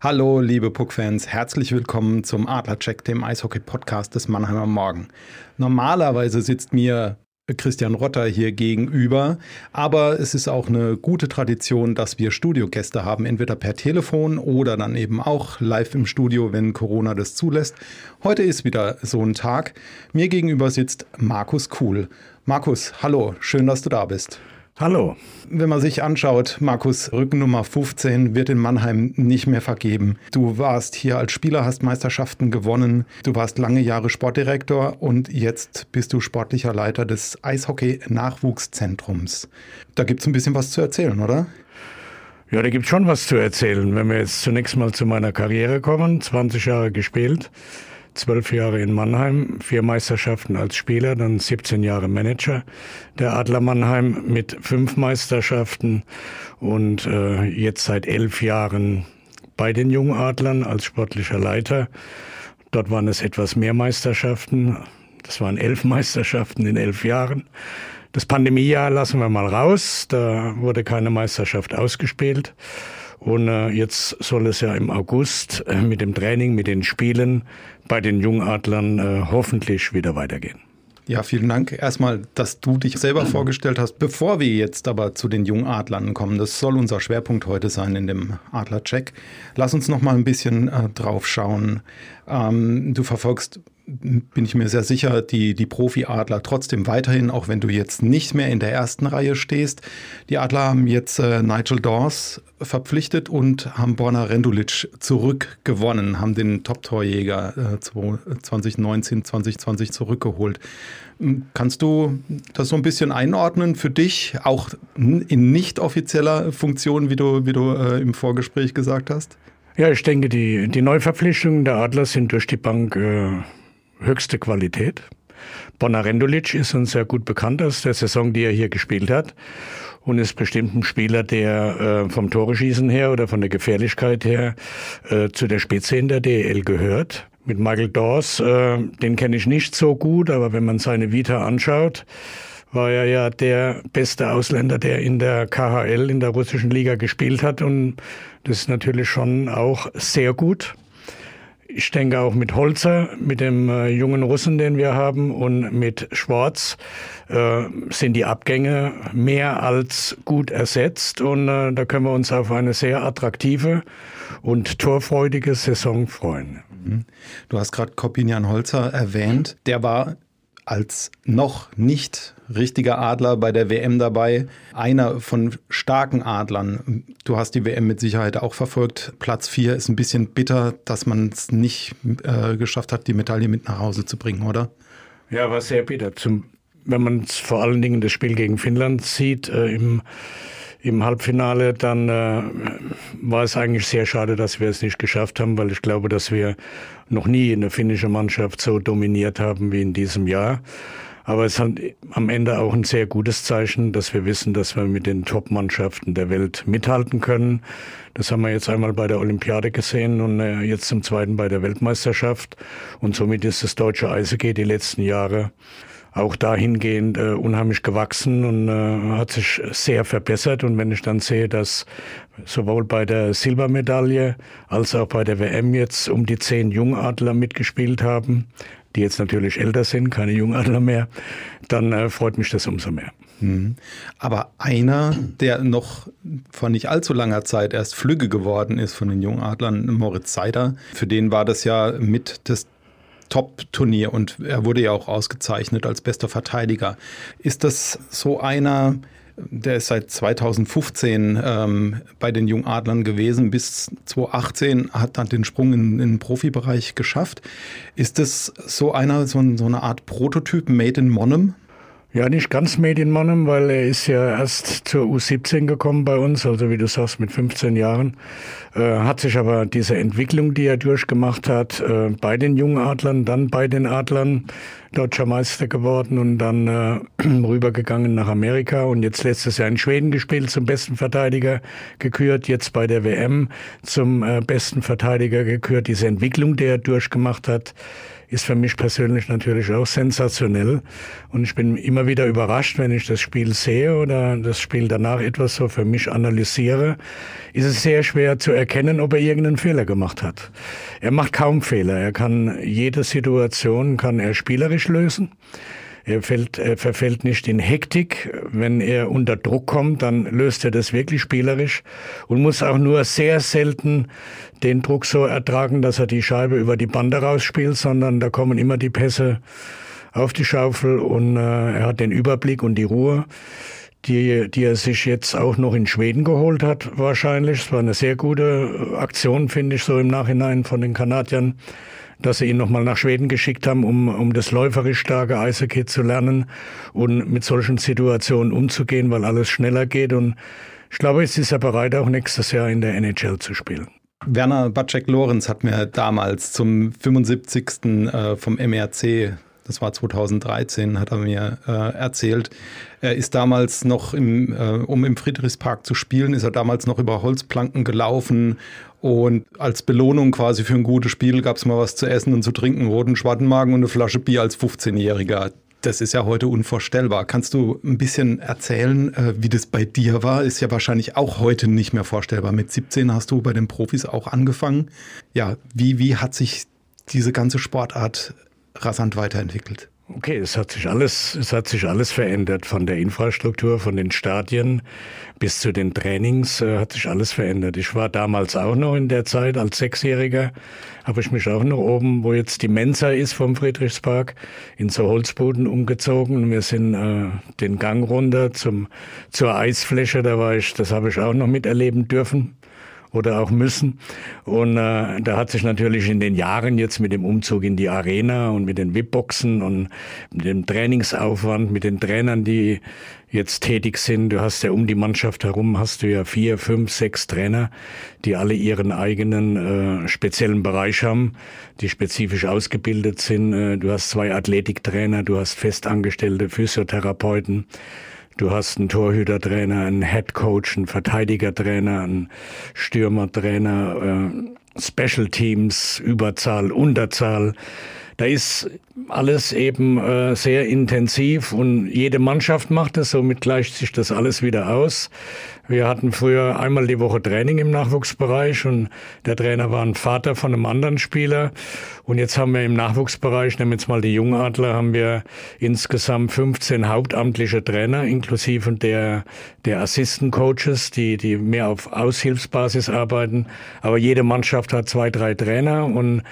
Hallo, liebe Puck-Fans, herzlich willkommen zum Adlercheck, dem Eishockey-Podcast des Mannheimer Morgen. Normalerweise sitzt mir Christian Rotter hier gegenüber, aber es ist auch eine gute Tradition, dass wir Studiogäste haben, entweder per Telefon oder dann eben auch live im Studio, wenn Corona das zulässt. Heute ist wieder so ein Tag. Mir gegenüber sitzt Markus Kuhl. Markus, hallo, schön, dass du da bist. Hallo. Wenn man sich anschaut, Markus, Rückennummer 15 wird in Mannheim nicht mehr vergeben. Du warst hier als Spieler, hast Meisterschaften gewonnen. Du warst lange Jahre Sportdirektor und jetzt bist du sportlicher Leiter des Eishockey-Nachwuchszentrums. Da gibt es ein bisschen was zu erzählen, oder? Ja, da gibt es schon was zu erzählen. Wenn wir jetzt zunächst mal zu meiner Karriere kommen, 20 Jahre gespielt, zwölf Jahre in Mannheim, vier Meisterschaften als Spieler, dann 17 Jahre Manager der Adler Mannheim mit fünf Meisterschaften und äh, jetzt seit elf Jahren bei den Jungadlern als sportlicher Leiter. Dort waren es etwas mehr Meisterschaften. Das waren elf Meisterschaften in elf Jahren. Das Pandemiejahr lassen wir mal raus. Da wurde keine Meisterschaft ausgespielt. Und äh, jetzt soll es ja im August äh, mit dem Training, mit den Spielen bei den Jungadlern äh, hoffentlich wieder weitergehen. Ja, vielen Dank erstmal, dass du dich selber vorgestellt hast. Bevor wir jetzt aber zu den Jungadlern kommen, das soll unser Schwerpunkt heute sein in dem Adler-Check. Lass uns noch mal ein bisschen äh, drauf schauen. Ähm, du verfolgst bin ich mir sehr sicher, die, die Profi-Adler trotzdem weiterhin, auch wenn du jetzt nicht mehr in der ersten Reihe stehst. Die Adler haben jetzt äh, Nigel Dawes verpflichtet und haben Borna Rendulic zurückgewonnen, haben den Top-Torjäger äh, 2019, 2020 zurückgeholt. Hm, kannst du das so ein bisschen einordnen für dich, auch in nicht offizieller Funktion, wie du, wie du äh, im Vorgespräch gesagt hast? Ja, ich denke, die, die Neuverpflichtungen der Adler sind durch die Bank äh, höchste Qualität. Bonarendulic ist uns sehr gut bekannt aus der Saison, die er hier gespielt hat und ist bestimmt ein Spieler, der äh, vom Toreschießen her oder von der Gefährlichkeit her äh, zu der Spitze in der DL gehört. Mit Michael Dawes, äh, den kenne ich nicht so gut, aber wenn man seine Vita anschaut, war er ja der beste Ausländer, der in der KHL, in der russischen Liga gespielt hat und das ist natürlich schon auch sehr gut. Ich denke auch mit Holzer, mit dem äh, jungen Russen, den wir haben, und mit Schwarz äh, sind die Abgänge mehr als gut ersetzt. Und äh, da können wir uns auf eine sehr attraktive und torfreudige Saison freuen. Mhm. Du hast gerade Kopinian Holzer erwähnt. Der war als noch nicht richtiger Adler bei der WM dabei. Einer von starken Adlern. Du hast die WM mit Sicherheit auch verfolgt. Platz 4 ist ein bisschen bitter, dass man es nicht äh, geschafft hat, die Medaille mit nach Hause zu bringen, oder? Ja, war sehr bitter. Zum, wenn man vor allen Dingen das Spiel gegen Finnland sieht, äh, im im Halbfinale, dann äh, war es eigentlich sehr schade, dass wir es nicht geschafft haben, weil ich glaube, dass wir noch nie eine finnische Mannschaft so dominiert haben wie in diesem Jahr. Aber es hat am Ende auch ein sehr gutes Zeichen, dass wir wissen, dass wir mit den Top-Mannschaften der Welt mithalten können. Das haben wir jetzt einmal bei der Olympiade gesehen und äh, jetzt zum zweiten bei der Weltmeisterschaft. Und somit ist das deutsche Eishockey die letzten Jahre auch dahingehend äh, unheimlich gewachsen und äh, hat sich sehr verbessert. Und wenn ich dann sehe, dass sowohl bei der Silbermedaille als auch bei der WM jetzt um die zehn Jungadler mitgespielt haben, die jetzt natürlich älter sind, keine Jungadler mehr, dann äh, freut mich das umso mehr. Mhm. Aber einer, der noch vor nicht allzu langer Zeit erst Flügge geworden ist von den Jungadlern, Moritz Seider, für den war das ja mit das Top-Turnier und er wurde ja auch ausgezeichnet als bester Verteidiger. Ist das so einer, Der ist seit 2015 ähm, bei den Jungadlern gewesen. Bis 2018 hat er den Sprung in, in den Profibereich geschafft. Ist das so einer, so, so eine Art Prototyp made in Monnem? Ja, nicht ganz Medienmannem, weil er ist ja erst zur U17 gekommen bei uns, also wie du sagst, mit 15 Jahren. Äh, hat sich aber diese Entwicklung, die er durchgemacht hat, äh, bei den jungen Adlern, dann bei den Adlern, deutscher Meister geworden und dann äh, rübergegangen nach Amerika und jetzt letztes Jahr in Schweden gespielt, zum besten Verteidiger gekürt, jetzt bei der WM zum äh, besten Verteidiger gekürt. Diese Entwicklung, die er durchgemacht hat, ist für mich persönlich natürlich auch sensationell. Und ich bin immer wieder überrascht, wenn ich das Spiel sehe oder das Spiel danach etwas so für mich analysiere, ist es sehr schwer zu erkennen, ob er irgendeinen Fehler gemacht hat. Er macht kaum Fehler. Er kann jede Situation, kann er spielerisch lösen. Er, fällt, er verfällt nicht in Hektik. Wenn er unter Druck kommt, dann löst er das wirklich spielerisch und muss auch nur sehr selten den Druck so ertragen, dass er die Scheibe über die Bande rausspielt, sondern da kommen immer die Pässe auf die Schaufel und äh, er hat den Überblick und die Ruhe, die, die er sich jetzt auch noch in Schweden geholt hat, wahrscheinlich. Es war eine sehr gute Aktion, finde ich, so im Nachhinein von den Kanadiern dass sie ihn nochmal nach Schweden geschickt haben, um, um das läuferisch starke Eishockey zu lernen und mit solchen Situationen umzugehen, weil alles schneller geht. Und ich glaube, jetzt ist er bereit, auch nächstes Jahr in der NHL zu spielen. Werner Bacek-Lorenz hat mir damals zum 75. Äh, vom MRC das war 2013, hat er mir äh, erzählt. Er ist damals noch, im, äh, um im Friedrichspark zu spielen, ist er damals noch über Holzplanken gelaufen und als Belohnung quasi für ein gutes Spiel gab es mal was zu essen und zu trinken, roten Schwattenmagen und eine Flasche Bier als 15-Jähriger. Das ist ja heute unvorstellbar. Kannst du ein bisschen erzählen, äh, wie das bei dir war? Ist ja wahrscheinlich auch heute nicht mehr vorstellbar. Mit 17 hast du bei den Profis auch angefangen. Ja, wie, wie hat sich diese ganze Sportart rasant weiterentwickelt? Okay, es hat sich alles, es hat sich alles verändert. Von der Infrastruktur, von den Stadien bis zu den Trainings äh, hat sich alles verändert. Ich war damals auch noch in der Zeit als Sechsjähriger, habe ich mich auch noch oben, wo jetzt die Mensa ist vom Friedrichspark, in so Holzboden umgezogen. Wir sind äh, den Gang runter zum, zur Eisfläche, da war ich, das habe ich auch noch miterleben dürfen oder auch müssen. Und äh, da hat sich natürlich in den Jahren jetzt mit dem Umzug in die Arena und mit den VIP-Boxen und mit dem Trainingsaufwand, mit den Trainern, die jetzt tätig sind, du hast ja um die Mannschaft herum, hast du ja vier, fünf, sechs Trainer, die alle ihren eigenen äh, speziellen Bereich haben, die spezifisch ausgebildet sind. Äh, du hast zwei Athletiktrainer, du hast festangestellte Physiotherapeuten. Du hast einen Torhütertrainer, einen Headcoach, einen Verteidigertrainer, einen Stürmertrainer, äh, Special Teams, Überzahl, Unterzahl. Da ist alles eben äh, sehr intensiv und jede Mannschaft macht es, somit gleicht sich das alles wieder aus. Wir hatten früher einmal die Woche Training im Nachwuchsbereich und der Trainer war ein Vater von einem anderen Spieler. Und jetzt haben wir im Nachwuchsbereich, nehmen wir jetzt mal die Jungadler, haben wir insgesamt 15 hauptamtliche Trainer, inklusive der, der Assistant Coaches, die, die mehr auf Aushilfsbasis arbeiten. Aber jede Mannschaft hat zwei, drei Trainer und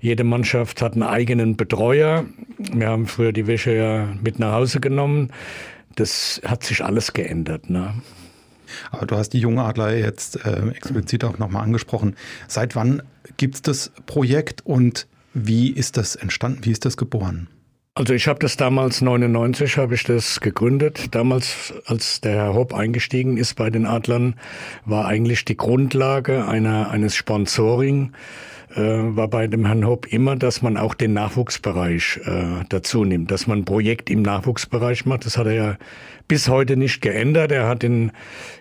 jede Mannschaft hat einen eigenen Betreuer. Wir haben früher die Wäsche ja mit nach Hause genommen. Das hat sich alles geändert. Ne? Aber du hast die junge Adler jetzt äh, explizit auch nochmal angesprochen. Seit wann gibt es das Projekt und wie ist das entstanden? Wie ist das geboren? Also ich habe das damals 99 habe ich das gegründet. Damals, als der Herr Hopp eingestiegen ist bei den Adlern, war eigentlich die Grundlage einer, eines Sponsoring war bei dem Herrn Hopp immer, dass man auch den Nachwuchsbereich äh, dazu nimmt, dass man ein Projekt im Nachwuchsbereich macht. Das hat er ja bis heute nicht geändert. Er hat in,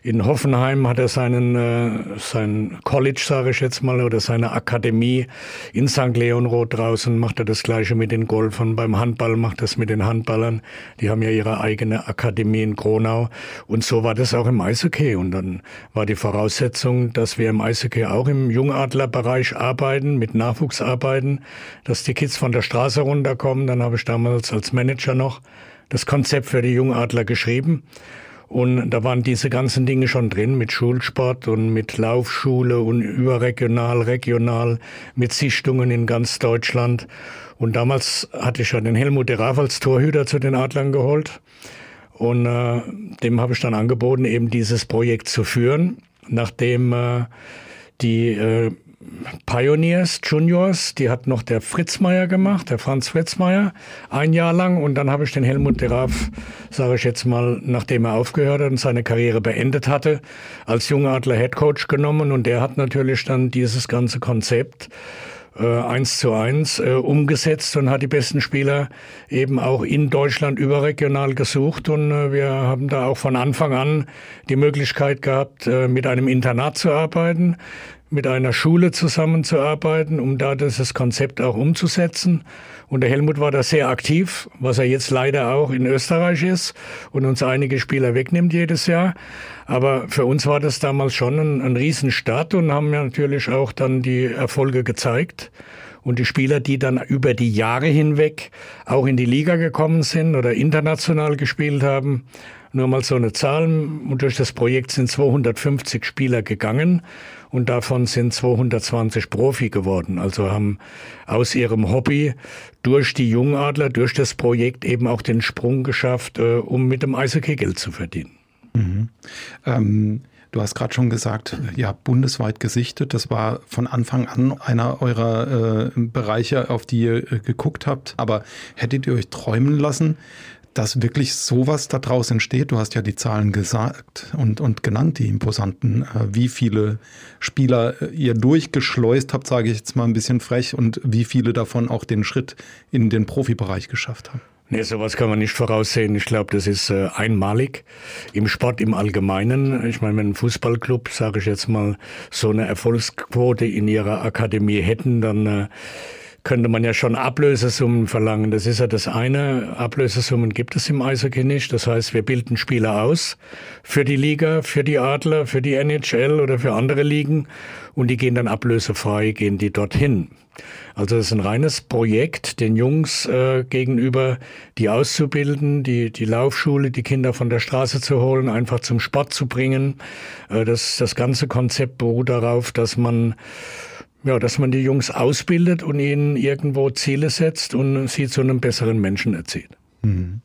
in Hoffenheim hat er seinen, äh, sein College, sage ich jetzt mal, oder seine Akademie in St. Leonroth draußen, macht er das Gleiche mit den Golfern. Beim Handball macht er das mit den Handballern. Die haben ja ihre eigene Akademie in Gronau. Und so war das auch im Eishockey. Und dann war die Voraussetzung, dass wir im Eishockey auch im Jungadlerbereich arbeiten, mit Nachwuchs arbeiten, dass die Kids von der Straße runterkommen. Dann habe ich damals als Manager noch das Konzept für die Jungadler geschrieben. Und da waren diese ganzen Dinge schon drin mit Schulsport und mit Laufschule und überregional, regional, mit Sichtungen in ganz Deutschland. Und damals hatte ich ja den Helmut Raff als Torhüter zu den Adlern geholt. Und äh, dem habe ich dann angeboten, eben dieses Projekt zu führen, nachdem äh, die äh, Pioneers Juniors, die hat noch der Fritzmeier gemacht, der Franz Fritzmeier, ein Jahr lang. Und dann habe ich den Helmut de Raff, sage ich jetzt mal, nachdem er aufgehört hat und seine Karriere beendet hatte, als Jungadler Headcoach genommen. Und der hat natürlich dann dieses ganze Konzept äh, eins zu eins äh, umgesetzt und hat die besten Spieler eben auch in Deutschland überregional gesucht. Und äh, wir haben da auch von Anfang an die Möglichkeit gehabt, äh, mit einem Internat zu arbeiten mit einer Schule zusammenzuarbeiten, um da dieses Konzept auch umzusetzen. Und der Helmut war da sehr aktiv, was er jetzt leider auch in Österreich ist und uns einige Spieler wegnimmt jedes Jahr. Aber für uns war das damals schon ein, ein Riesenstart und haben ja natürlich auch dann die Erfolge gezeigt. Und die Spieler, die dann über die Jahre hinweg auch in die Liga gekommen sind oder international gespielt haben, nur mal so eine Zahl. Und durch das Projekt sind 250 Spieler gegangen und davon sind 220 Profi geworden. Also haben aus ihrem Hobby durch die Jungadler, durch das Projekt eben auch den Sprung geschafft, äh, um mit dem Eishockey Geld zu verdienen. Mhm. Ähm Du hast gerade schon gesagt, ja, bundesweit gesichtet. Das war von Anfang an einer eurer äh, Bereiche, auf die ihr äh, geguckt habt. Aber hättet ihr euch träumen lassen, dass wirklich sowas da draus entsteht. Du hast ja die Zahlen gesagt und, und genannt, die imposanten, äh, wie viele Spieler äh, ihr durchgeschleust habt, sage ich jetzt mal ein bisschen frech, und wie viele davon auch den Schritt in den Profibereich geschafft haben. Nee, sowas kann man nicht voraussehen. Ich glaube, das ist äh, einmalig im Sport im Allgemeinen. Ich meine, wenn ein Fußballclub, sage ich jetzt mal, so eine Erfolgsquote in ihrer Akademie hätten, dann äh, könnte man ja schon Ablösesummen verlangen. Das ist ja das eine. Ablösesummen gibt es im Eishockey nicht. Das heißt, wir bilden Spieler aus für die Liga, für die Adler, für die NHL oder für andere Ligen und die gehen dann ablösefrei, gehen die dorthin. Also es ist ein reines Projekt, den Jungs äh, gegenüber, die auszubilden, die, die Laufschule, die Kinder von der Straße zu holen, einfach zum Sport zu bringen. Äh, das, das ganze Konzept beruht darauf, dass man ja, dass man die Jungs ausbildet und ihnen irgendwo Ziele setzt und sie zu einem besseren Menschen erzieht. Mhm.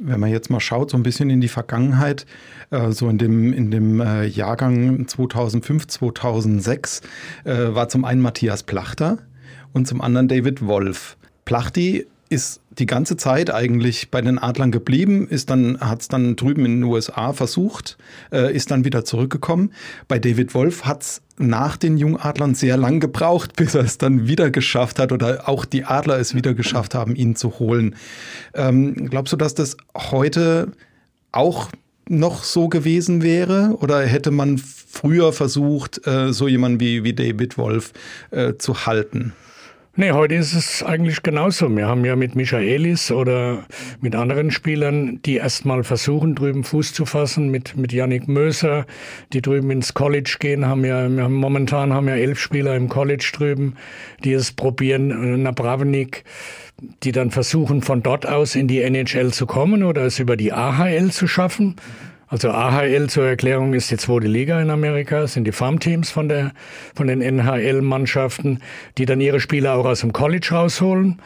Wenn man jetzt mal schaut, so ein bisschen in die Vergangenheit, äh, so in dem, in dem äh, Jahrgang 2005, 2006, äh, war zum einen Matthias Plachter und zum anderen David Wolf. Plachti ist die ganze Zeit eigentlich bei den Adlern geblieben, ist dann, hat es dann drüben in den USA versucht, äh, ist dann wieder zurückgekommen. Bei David Wolf hat es nach den Jungadlern sehr lang gebraucht, bis er es dann wieder geschafft hat oder auch die Adler es wieder geschafft haben, ihn zu holen. Ähm, glaubst du, dass das heute auch noch so gewesen wäre? Oder hätte man früher versucht, äh, so jemanden wie, wie David Wolf äh, zu halten? Nee, heute ist es eigentlich genauso. Wir haben ja mit Michaelis oder mit anderen Spielern, die erstmal versuchen, drüben Fuß zu fassen, mit, mit Yannick Möser, die drüben ins College gehen, haben ja, wir haben, momentan haben ja elf Spieler im College drüben, die es probieren, Nabravenik, die dann versuchen, von dort aus in die NHL zu kommen oder es über die AHL zu schaffen. Also AHL zur Erklärung ist die zweite Liga in Amerika, sind die Farmteams von, der, von den NHL-Mannschaften, die dann ihre Spieler auch aus dem College rausholen.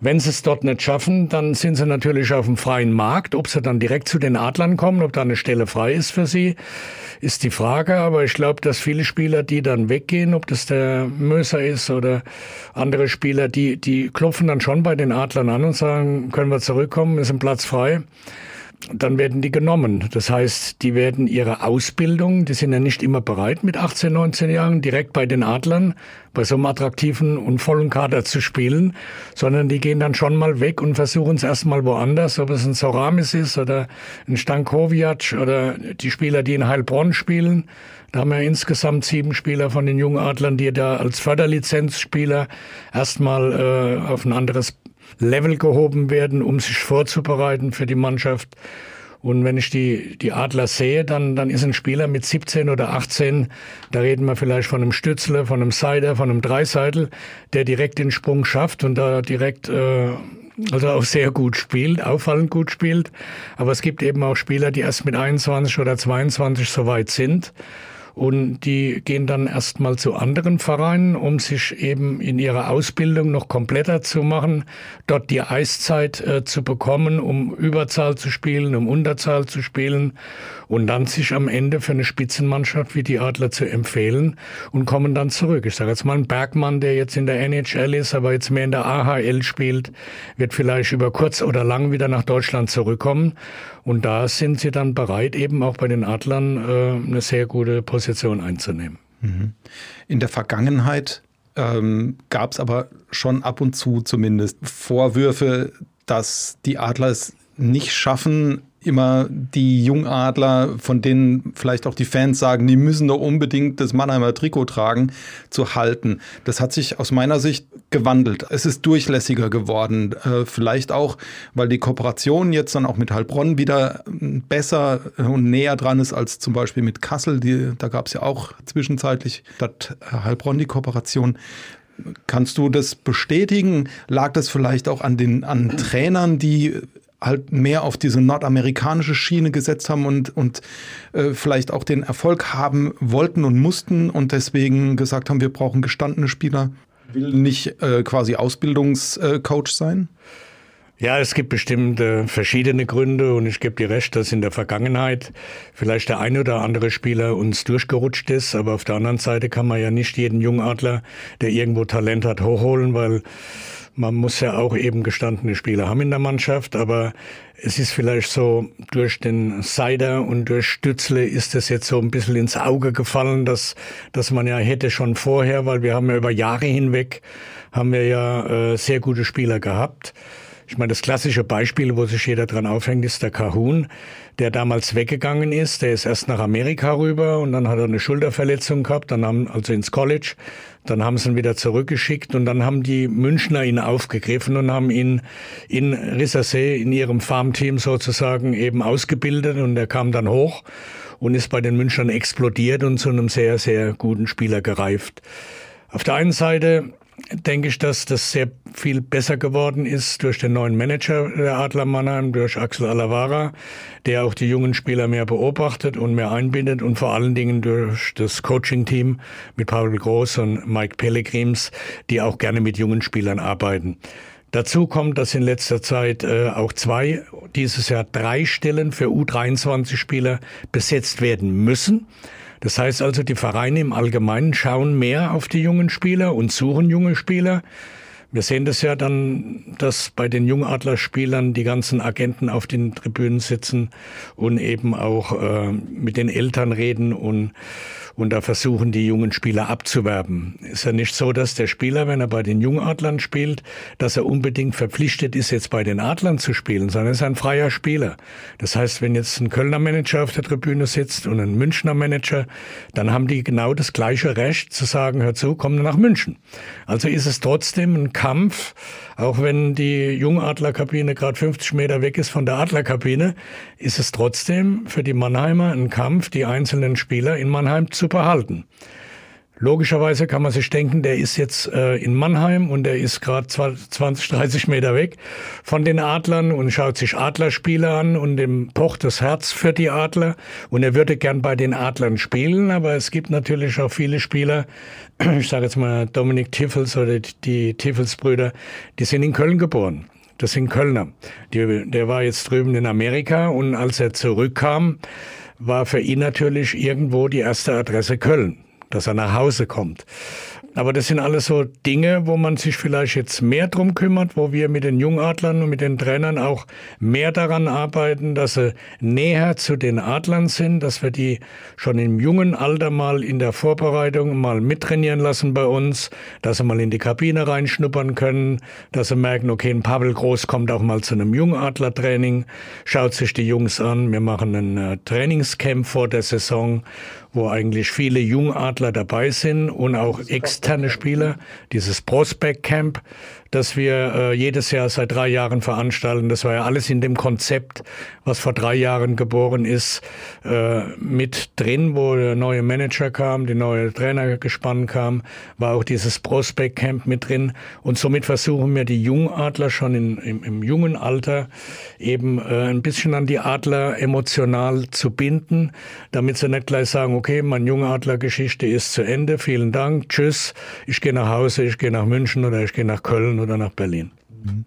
Wenn sie es dort nicht schaffen, dann sind sie natürlich auf dem freien Markt. Ob sie dann direkt zu den Adlern kommen, ob da eine Stelle frei ist für sie, ist die Frage. Aber ich glaube, dass viele Spieler, die dann weggehen, ob das der Möser ist oder andere Spieler, die, die klopfen dann schon bei den Adlern an und sagen, können wir zurückkommen, ist ein Platz frei dann werden die genommen. Das heißt, die werden ihre Ausbildung, die sind ja nicht immer bereit, mit 18, 19 Jahren direkt bei den Adlern, bei so einem attraktiven und vollen Kader zu spielen, sondern die gehen dann schon mal weg und versuchen es erstmal woanders, ob es ein Soramis ist oder ein Stankovic oder die Spieler, die in Heilbronn spielen. Da haben wir insgesamt sieben Spieler von den jungen Adlern, die da als Förderlizenzspieler erstmal äh, auf ein anderes Level gehoben werden, um sich vorzubereiten für die Mannschaft. Und wenn ich die, die Adler sehe, dann, dann ist ein Spieler mit 17 oder 18, da reden wir vielleicht von einem Stützler, von einem Seider, von einem Dreiseitel, der direkt den Sprung schafft und da direkt, äh, also auch sehr gut spielt, auffallend gut spielt. Aber es gibt eben auch Spieler, die erst mit 21 oder 22 so weit sind. Und die gehen dann erstmal zu anderen Vereinen, um sich eben in ihrer Ausbildung noch kompletter zu machen, dort die Eiszeit äh, zu bekommen, um Überzahl zu spielen, um Unterzahl zu spielen und dann sich am Ende für eine Spitzenmannschaft wie die Adler zu empfehlen und kommen dann zurück. Ich sage jetzt mal ein Bergmann, der jetzt in der NHL ist, aber jetzt mehr in der AHL spielt, wird vielleicht über kurz oder lang wieder nach Deutschland zurückkommen und da sind sie dann bereit, eben auch bei den Adlern äh, eine sehr gute Position einzunehmen. Mhm. In der Vergangenheit ähm, gab es aber schon ab und zu zumindest Vorwürfe, dass die Adler es nicht schaffen, immer die Jungadler, von denen vielleicht auch die Fans sagen, die müssen doch unbedingt das Mannheimer Trikot tragen, zu halten. Das hat sich aus meiner Sicht gewandelt. Es ist durchlässiger geworden. Äh, vielleicht auch, weil die Kooperation jetzt dann auch mit Heilbronn wieder ähm, besser und näher dran ist als zum Beispiel mit Kassel. Die, da gab es ja auch zwischenzeitlich statt Heilbronn die Kooperation. Kannst du das bestätigen? Lag das vielleicht auch an den an Trainern, die halt mehr auf diese nordamerikanische Schiene gesetzt haben und, und äh, vielleicht auch den Erfolg haben wollten und mussten und deswegen gesagt haben, wir brauchen gestandene Spieler. Will nicht äh, quasi Ausbildungscoach sein? Ja, es gibt bestimmt äh, verschiedene Gründe und ich gebe dir recht, dass in der Vergangenheit vielleicht der eine oder andere Spieler uns durchgerutscht ist, aber auf der anderen Seite kann man ja nicht jeden Jungadler, der irgendwo Talent hat, hochholen, weil man muss ja auch eben gestandene Spieler haben in der Mannschaft, aber es ist vielleicht so, durch den Seider und durch Stützle ist es jetzt so ein bisschen ins Auge gefallen, dass, dass man ja hätte schon vorher, weil wir haben ja über Jahre hinweg, haben wir ja äh, sehr gute Spieler gehabt. Ich meine, das klassische Beispiel, wo sich jeder dran aufhängt, ist der Kahun, der damals weggegangen ist. Der ist erst nach Amerika rüber und dann hat er eine Schulterverletzung gehabt, dann haben, also ins College. Dann haben sie ihn wieder zurückgeschickt und dann haben die Münchner ihn aufgegriffen und haben ihn in Rissersee in ihrem Farmteam sozusagen eben ausgebildet und er kam dann hoch und ist bei den Münchnern explodiert und zu einem sehr, sehr guten Spieler gereift. Auf der einen Seite denke ich, dass das sehr viel besser geworden ist durch den neuen Manager der Adler Mannheim, durch Axel Alavara, der auch die jungen Spieler mehr beobachtet und mehr einbindet und vor allen Dingen durch das Coaching-Team mit Paul Groß und Mike Pellegrims, die auch gerne mit jungen Spielern arbeiten. Dazu kommt, dass in letzter Zeit äh, auch zwei, dieses Jahr drei Stellen für U23-Spieler besetzt werden müssen. Das heißt also, die Vereine im Allgemeinen schauen mehr auf die jungen Spieler und suchen junge Spieler. Wir sehen das ja dann, dass bei den Jungadler-Spielern die ganzen Agenten auf den Tribünen sitzen und eben auch äh, mit den Eltern reden und und da versuchen die jungen Spieler abzuwerben. Ist ja nicht so, dass der Spieler, wenn er bei den Jungadlern spielt, dass er unbedingt verpflichtet ist, jetzt bei den Adlern zu spielen, sondern er ist ein freier Spieler. Das heißt, wenn jetzt ein Kölner Manager auf der Tribüne sitzt und ein Münchner Manager, dann haben die genau das gleiche Recht zu sagen, hör zu, komm nach München. Also ist es trotzdem ein Kampf, auch wenn die Jungadlerkabine gerade 50 Meter weg ist von der Adlerkabine, ist es trotzdem für die Mannheimer ein Kampf, die einzelnen Spieler in Mannheim zu behalten. Logischerweise kann man sich denken, der ist jetzt äh, in Mannheim und der ist gerade 20, 30 Meter weg von den Adlern und schaut sich Adlerspiele an und dem pocht das Herz für die Adler und er würde gern bei den Adlern spielen, aber es gibt natürlich auch viele Spieler, ich sage jetzt mal Dominik Tiffels oder die Tiffels-Brüder, die sind in Köln geboren. Das sind Kölner. Die, der war jetzt drüben in Amerika und als er zurückkam, war für ihn natürlich irgendwo die erste Adresse Köln dass er nach Hause kommt. Aber das sind alles so Dinge, wo man sich vielleicht jetzt mehr drum kümmert, wo wir mit den Jungadlern und mit den Trainern auch mehr daran arbeiten, dass sie näher zu den Adlern sind, dass wir die schon im jungen Alter mal in der Vorbereitung mal mittrainieren lassen bei uns, dass sie mal in die Kabine reinschnuppern können, dass sie merken, okay, ein Pavel Groß kommt auch mal zu einem Jungadler-Training, schaut sich die Jungs an, wir machen ein äh, Trainingscamp vor der Saison wo eigentlich viele Jungadler dabei sind und auch externe Spieler. Dieses Prospect Camp, dass wir äh, jedes Jahr seit drei Jahren veranstalten. Das war ja alles in dem Konzept, was vor drei Jahren geboren ist, äh, mit drin, wo der neue Manager kam, die neue Trainergespann kam, war auch dieses Prospect Camp mit drin. Und somit versuchen wir die Jungadler schon in, im, im jungen Alter eben äh, ein bisschen an die Adler emotional zu binden, damit sie nicht gleich sagen, okay, mein Jungadler-Geschichte ist zu Ende, vielen Dank, tschüss, ich gehe nach Hause, ich gehe nach München oder ich gehe nach Köln oder nach Berlin. Mhm.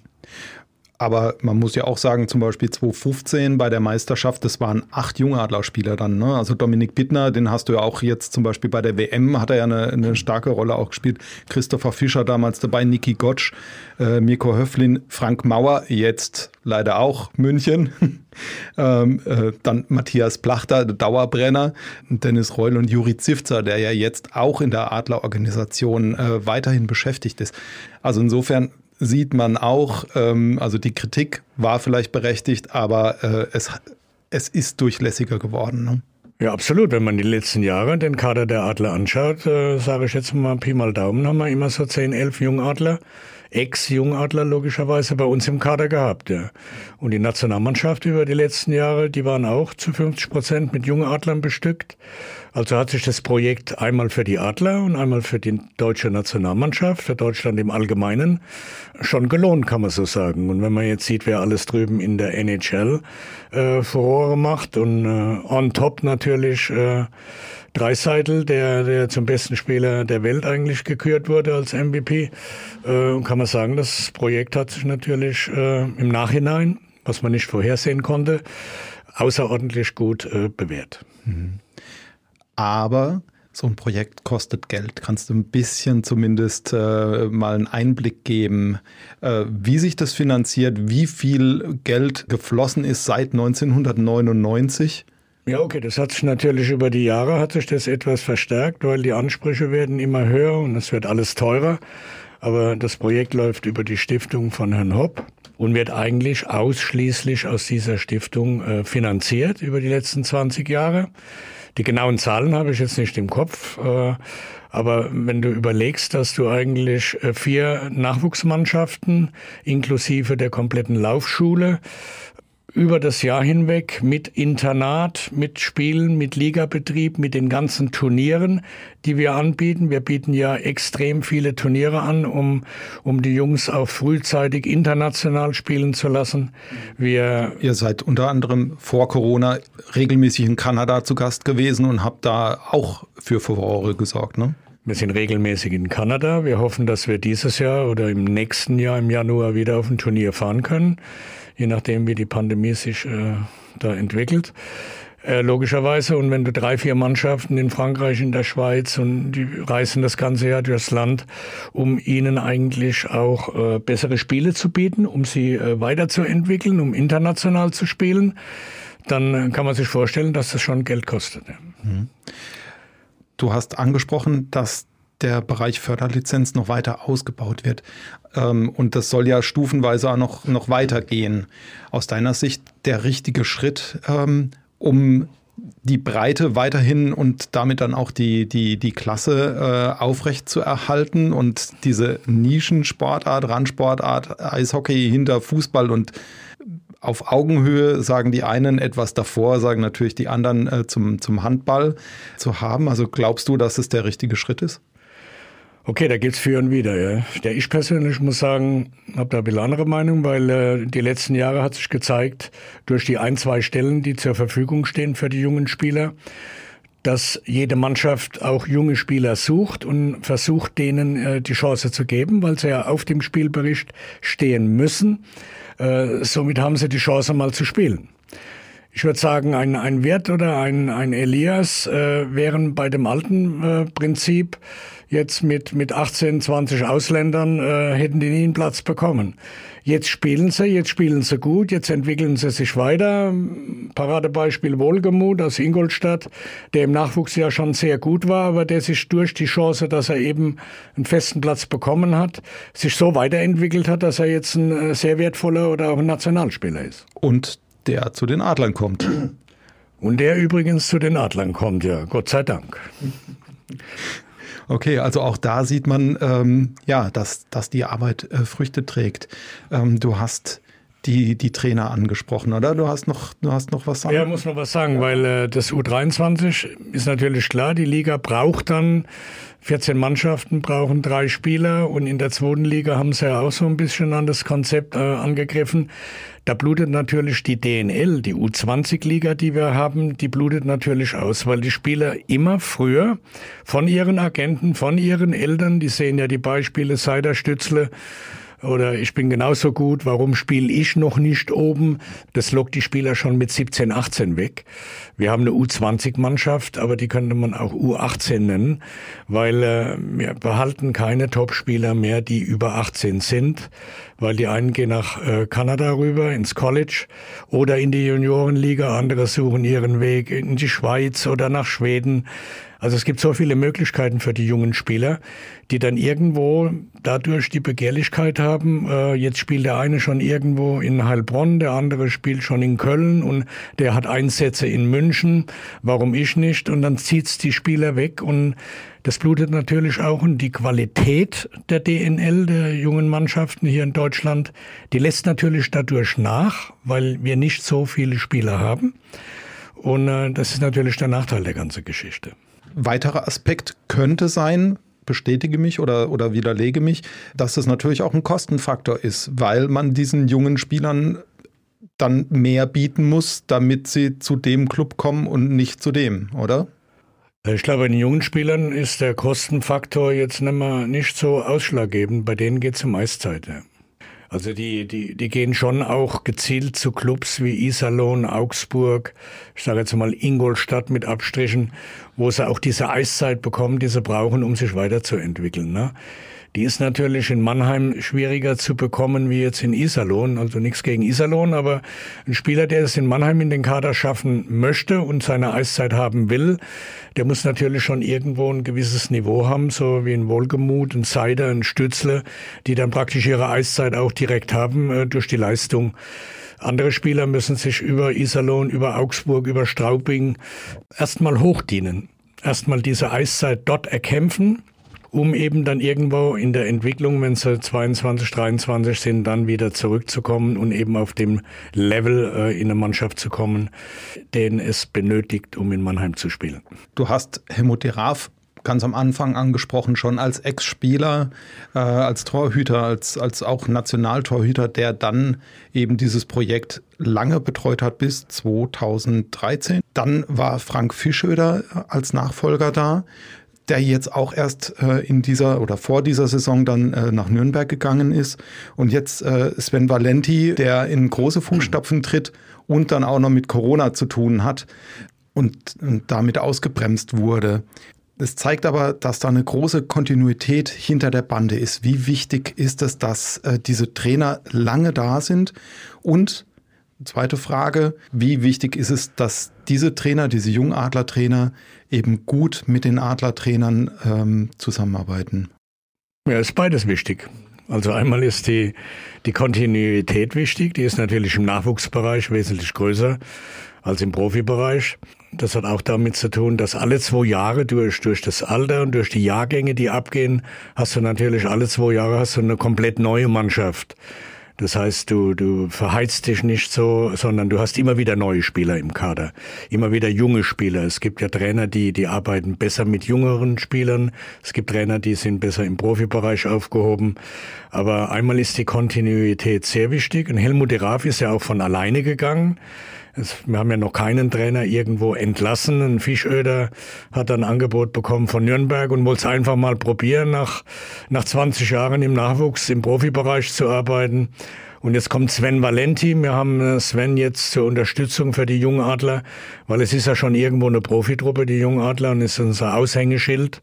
Aber man muss ja auch sagen, zum Beispiel 2015 bei der Meisterschaft, das waren acht Jungadlerspieler dann. Ne? Also Dominik Bittner, den hast du ja auch jetzt zum Beispiel bei der WM, hat er ja eine, eine starke Rolle auch gespielt. Christopher Fischer damals dabei, Niki Gottsch, äh, Mirko Höflin, Frank Mauer, jetzt leider auch München. ähm, äh, dann Matthias Plachter, Dauerbrenner, Dennis Reul und Juri Zivzer, der ja jetzt auch in der Adlerorganisation äh, weiterhin beschäftigt ist. Also insofern sieht man auch, ähm, also die Kritik war vielleicht berechtigt, aber äh, es, es ist durchlässiger geworden. Ne? Ja, absolut. Wenn man die letzten Jahre den Kader der Adler anschaut, äh, sage ich jetzt mal Pi mal Daumen, haben wir immer so 10, 11 Jungadler Ex-Jungadler logischerweise bei uns im Kader gehabt. Ja. Und die Nationalmannschaft über die letzten Jahre, die waren auch zu 50 Prozent mit Jungadlern bestückt. Also hat sich das Projekt einmal für die Adler und einmal für die deutsche Nationalmannschaft, für Deutschland im Allgemeinen, schon gelohnt, kann man so sagen. Und wenn man jetzt sieht, wer alles drüben in der NHL äh, Furore macht und äh, on top natürlich äh, Dreiseitel, der, der zum besten Spieler der Welt eigentlich gekürt wurde als MVP, äh, kann man sagen, das Projekt hat sich natürlich äh, im Nachhinein, was man nicht vorhersehen konnte, außerordentlich gut äh, bewährt. Mhm. Aber so ein Projekt kostet Geld. Kannst du ein bisschen zumindest äh, mal einen Einblick geben, äh, wie sich das finanziert, wie viel Geld geflossen ist seit 1999? Ja, okay, das hat sich natürlich über die Jahre hat sich das etwas verstärkt, weil die Ansprüche werden immer höher und es wird alles teurer. Aber das Projekt läuft über die Stiftung von Herrn Hopp und wird eigentlich ausschließlich aus dieser Stiftung äh, finanziert über die letzten 20 Jahre. Die genauen Zahlen habe ich jetzt nicht im Kopf, äh, aber wenn du überlegst, dass du eigentlich äh, vier Nachwuchsmannschaften inklusive der kompletten Laufschule über das Jahr hinweg mit Internat, mit Spielen, mit Ligabetrieb, mit den ganzen Turnieren, die wir anbieten. Wir bieten ja extrem viele Turniere an, um, um die Jungs auch frühzeitig international spielen zu lassen. Wir Ihr seid unter anderem vor Corona regelmäßig in Kanada zu Gast gewesen und habt da auch für Furore gesorgt, ne? Wir sind regelmäßig in Kanada. Wir hoffen, dass wir dieses Jahr oder im nächsten Jahr im Januar wieder auf ein Turnier fahren können je nachdem, wie die Pandemie sich äh, da entwickelt. Äh, logischerweise. Und wenn du drei, vier Mannschaften in Frankreich, in der Schweiz und die reisen das ganze Jahr durchs Land, um ihnen eigentlich auch äh, bessere Spiele zu bieten, um sie äh, weiterzuentwickeln, um international zu spielen, dann äh, kann man sich vorstellen, dass das schon Geld kostet. Mhm. Du hast angesprochen, dass der Bereich Förderlizenz noch weiter ausgebaut wird. Ähm, und das soll ja stufenweise auch noch, noch weitergehen. Aus deiner Sicht der richtige Schritt, ähm, um die Breite weiterhin und damit dann auch die, die, die Klasse äh, aufrecht zu erhalten und diese Nischensportart, Randsportart, Eishockey hinter Fußball und auf Augenhöhe, sagen die einen etwas davor, sagen natürlich die anderen äh, zum, zum Handball zu haben. Also glaubst du, dass es der richtige Schritt ist? Okay, da gibt's für und wieder. Ja. Der ich persönlich muss sagen, habe da ein bisschen andere Meinung, weil äh, die letzten Jahre hat sich gezeigt, durch die ein, zwei Stellen, die zur Verfügung stehen für die jungen Spieler, dass jede Mannschaft auch junge Spieler sucht und versucht, denen äh, die Chance zu geben, weil sie ja auf dem Spielbericht stehen müssen. Äh, somit haben sie die Chance, mal zu spielen. Ich würde sagen, ein, ein Wert oder ein, ein Elias äh, wären bei dem alten äh, Prinzip jetzt mit, mit 18, 20 Ausländern äh, hätten die nie einen Platz bekommen. Jetzt spielen sie, jetzt spielen sie gut, jetzt entwickeln sie sich weiter. Paradebeispiel Wohlgemut aus Ingolstadt, der im Nachwuchs ja schon sehr gut war, aber der sich durch die Chance, dass er eben einen festen Platz bekommen hat, sich so weiterentwickelt hat, dass er jetzt ein äh, sehr wertvoller oder auch ein Nationalspieler ist. Und der zu den Adlern kommt. Und der übrigens zu den Adlern kommt, ja, Gott sei Dank. Okay, also auch da sieht man, ähm, ja, dass, dass die Arbeit äh, Früchte trägt. Ähm, du hast die, die Trainer angesprochen, oder? Du hast noch, du hast noch was sagen? Ja, muss noch was sagen, weil äh, das U23 ist natürlich klar, die Liga braucht dann 14 Mannschaften brauchen drei Spieler und in der zweiten Liga haben sie ja auch so ein bisschen an das Konzept äh, angegriffen. Da blutet natürlich die DNL, die U20-Liga, die wir haben, die blutet natürlich aus, weil die Spieler immer früher von ihren Agenten, von ihren Eltern, die sehen ja die Beispiele Seider, Stützle, oder ich bin genauso gut, warum spiele ich noch nicht oben? Das lockt die Spieler schon mit 17, 18 weg. Wir haben eine U20-Mannschaft, aber die könnte man auch U18 nennen, weil äh, wir behalten keine Topspieler mehr, die über 18 sind, weil die einen gehen nach äh, Kanada rüber, ins College oder in die Juniorenliga, andere suchen ihren Weg in die Schweiz oder nach Schweden. Also es gibt so viele Möglichkeiten für die jungen Spieler, die dann irgendwo dadurch die Begehrlichkeit haben. Äh, jetzt spielt der eine schon irgendwo in Heilbronn, der andere spielt schon in Köln und der hat Einsätze in München. Warum ich nicht? Und dann zieht's die Spieler weg und das blutet natürlich auch und die Qualität der DNL, der jungen Mannschaften hier in Deutschland, die lässt natürlich dadurch nach, weil wir nicht so viele Spieler haben. Und äh, das ist natürlich der Nachteil der ganzen Geschichte weiterer Aspekt könnte sein, bestätige mich oder, oder widerlege mich, dass es natürlich auch ein Kostenfaktor ist, weil man diesen jungen Spielern dann mehr bieten muss, damit sie zu dem Club kommen und nicht zu dem, oder? Ich glaube, bei den jungen Spielern ist der Kostenfaktor jetzt nicht, mehr nicht so ausschlaggebend. Bei denen geht es um Eiszeit. Also die, die, die gehen schon auch gezielt zu Clubs wie Iserlohn, Augsburg, ich sage jetzt mal Ingolstadt mit Abstrichen, wo sie auch diese Eiszeit bekommen, die sie brauchen, um sich weiterzuentwickeln. Ne? Die ist natürlich in Mannheim schwieriger zu bekommen wie jetzt in Iserlohn. Also nichts gegen Iserlohn, aber ein Spieler, der es in Mannheim in den Kader schaffen möchte und seine Eiszeit haben will, der muss natürlich schon irgendwo ein gewisses Niveau haben, so wie ein Wohlgemut, ein Seider, ein Stützle, die dann praktisch ihre Eiszeit auch direkt haben äh, durch die Leistung. Andere Spieler müssen sich über Iserlohn, über Augsburg, über Straubing erstmal hochdienen. Erstmal diese Eiszeit dort erkämpfen um eben dann irgendwo in der Entwicklung, wenn sie 22, 23 sind, dann wieder zurückzukommen und eben auf dem Level äh, in eine Mannschaft zu kommen, den es benötigt, um in Mannheim zu spielen. Du hast Helmut Raff ganz am Anfang angesprochen, schon als Ex-Spieler, äh, als Torhüter, als, als auch Nationaltorhüter, der dann eben dieses Projekt lange betreut hat bis 2013. Dann war Frank Fischöder als Nachfolger da der jetzt auch erst äh, in dieser oder vor dieser Saison dann äh, nach Nürnberg gegangen ist. Und jetzt äh, Sven Valenti, der in große Fußstapfen tritt und dann auch noch mit Corona zu tun hat und, und damit ausgebremst wurde. Es zeigt aber, dass da eine große Kontinuität hinter der Bande ist. Wie wichtig ist es, dass äh, diese Trainer lange da sind und Zweite Frage, wie wichtig ist es, dass diese Trainer, diese Jungadler-Trainer eben gut mit den Adlertrainern ähm, zusammenarbeiten? Ja, ist beides wichtig. Also einmal ist die, die Kontinuität wichtig, die ist natürlich im Nachwuchsbereich wesentlich größer als im Profibereich. Das hat auch damit zu tun, dass alle zwei Jahre durch, durch das Alter und durch die Jahrgänge, die abgehen, hast du natürlich alle zwei Jahre hast du eine komplett neue Mannschaft. Das heißt, du, du verheizt dich nicht so, sondern du hast immer wieder neue Spieler im Kader. Immer wieder junge Spieler. Es gibt ja Trainer, die, die arbeiten besser mit jüngeren Spielern. Es gibt Trainer, die sind besser im Profibereich aufgehoben. Aber einmal ist die Kontinuität sehr wichtig. Und Helmut de Raaf ist ja auch von alleine gegangen. Es, wir haben ja noch keinen Trainer irgendwo entlassen. Ein Fischöder hat ein Angebot bekommen von Nürnberg und wollte es einfach mal probieren, nach, nach 20 Jahren im Nachwuchs im Profibereich zu arbeiten. Und jetzt kommt Sven Valenti. Wir haben äh, Sven jetzt zur Unterstützung für die Jungadler, weil es ist ja schon irgendwo eine Profitruppe, die Jungadler, und ist unser Aushängeschild.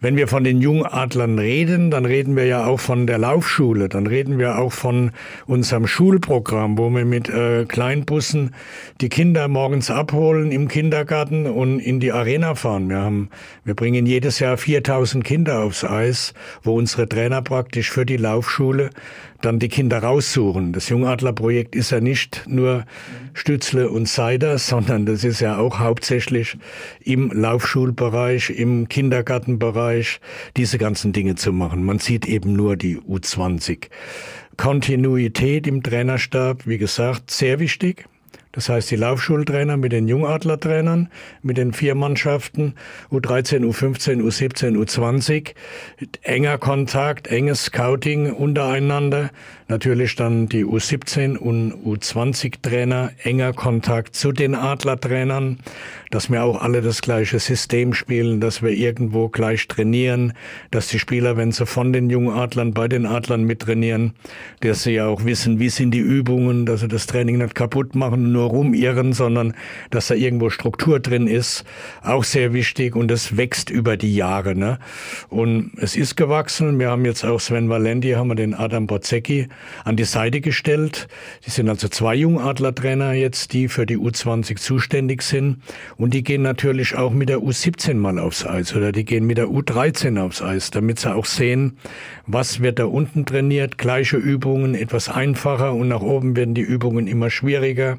Wenn wir von den Jungadlern reden, dann reden wir ja auch von der Laufschule, dann reden wir auch von unserem Schulprogramm, wo wir mit äh, Kleinbussen die Kinder morgens abholen im Kindergarten und in die Arena fahren. Wir haben, wir bringen jedes Jahr 4000 Kinder aufs Eis, wo unsere Trainer praktisch für die Laufschule dann die Kinder raussuchen. Das Jungadlerprojekt ist ja nicht nur Stützle und Seider, sondern das ist ja auch hauptsächlich im Laufschulbereich, im Kindergartenbereich, diese ganzen Dinge zu machen. Man sieht eben nur die U20. Kontinuität im Trainerstab, wie gesagt, sehr wichtig. Das heißt, die Laufschultrainer mit den Jungadlertrainern, mit den vier Mannschaften, U13, U15, U17, U20, enger Kontakt, enges Scouting untereinander, natürlich dann die U17 und U20 Trainer, enger Kontakt zu den Adlertrainern, dass wir auch alle das gleiche System spielen, dass wir irgendwo gleich trainieren, dass die Spieler, wenn sie von den Jungadlern bei den Adlern mittrainieren, dass sie ja auch wissen, wie sind die Übungen, dass sie das Training nicht kaputt machen, nur rumirren, sondern dass da irgendwo Struktur drin ist, auch sehr wichtig und das wächst über die Jahre. Ne? Und es ist gewachsen. Wir haben jetzt auch Sven Valenti, haben wir den Adam Bozzecki an die Seite gestellt. Die sind also zwei Jungadlertrainer jetzt, die für die U20 zuständig sind. Und die gehen natürlich auch mit der U17 mal aufs Eis oder die gehen mit der U13 aufs Eis, damit sie auch sehen, was wird da unten trainiert. Gleiche Übungen, etwas einfacher und nach oben werden die Übungen immer schwieriger.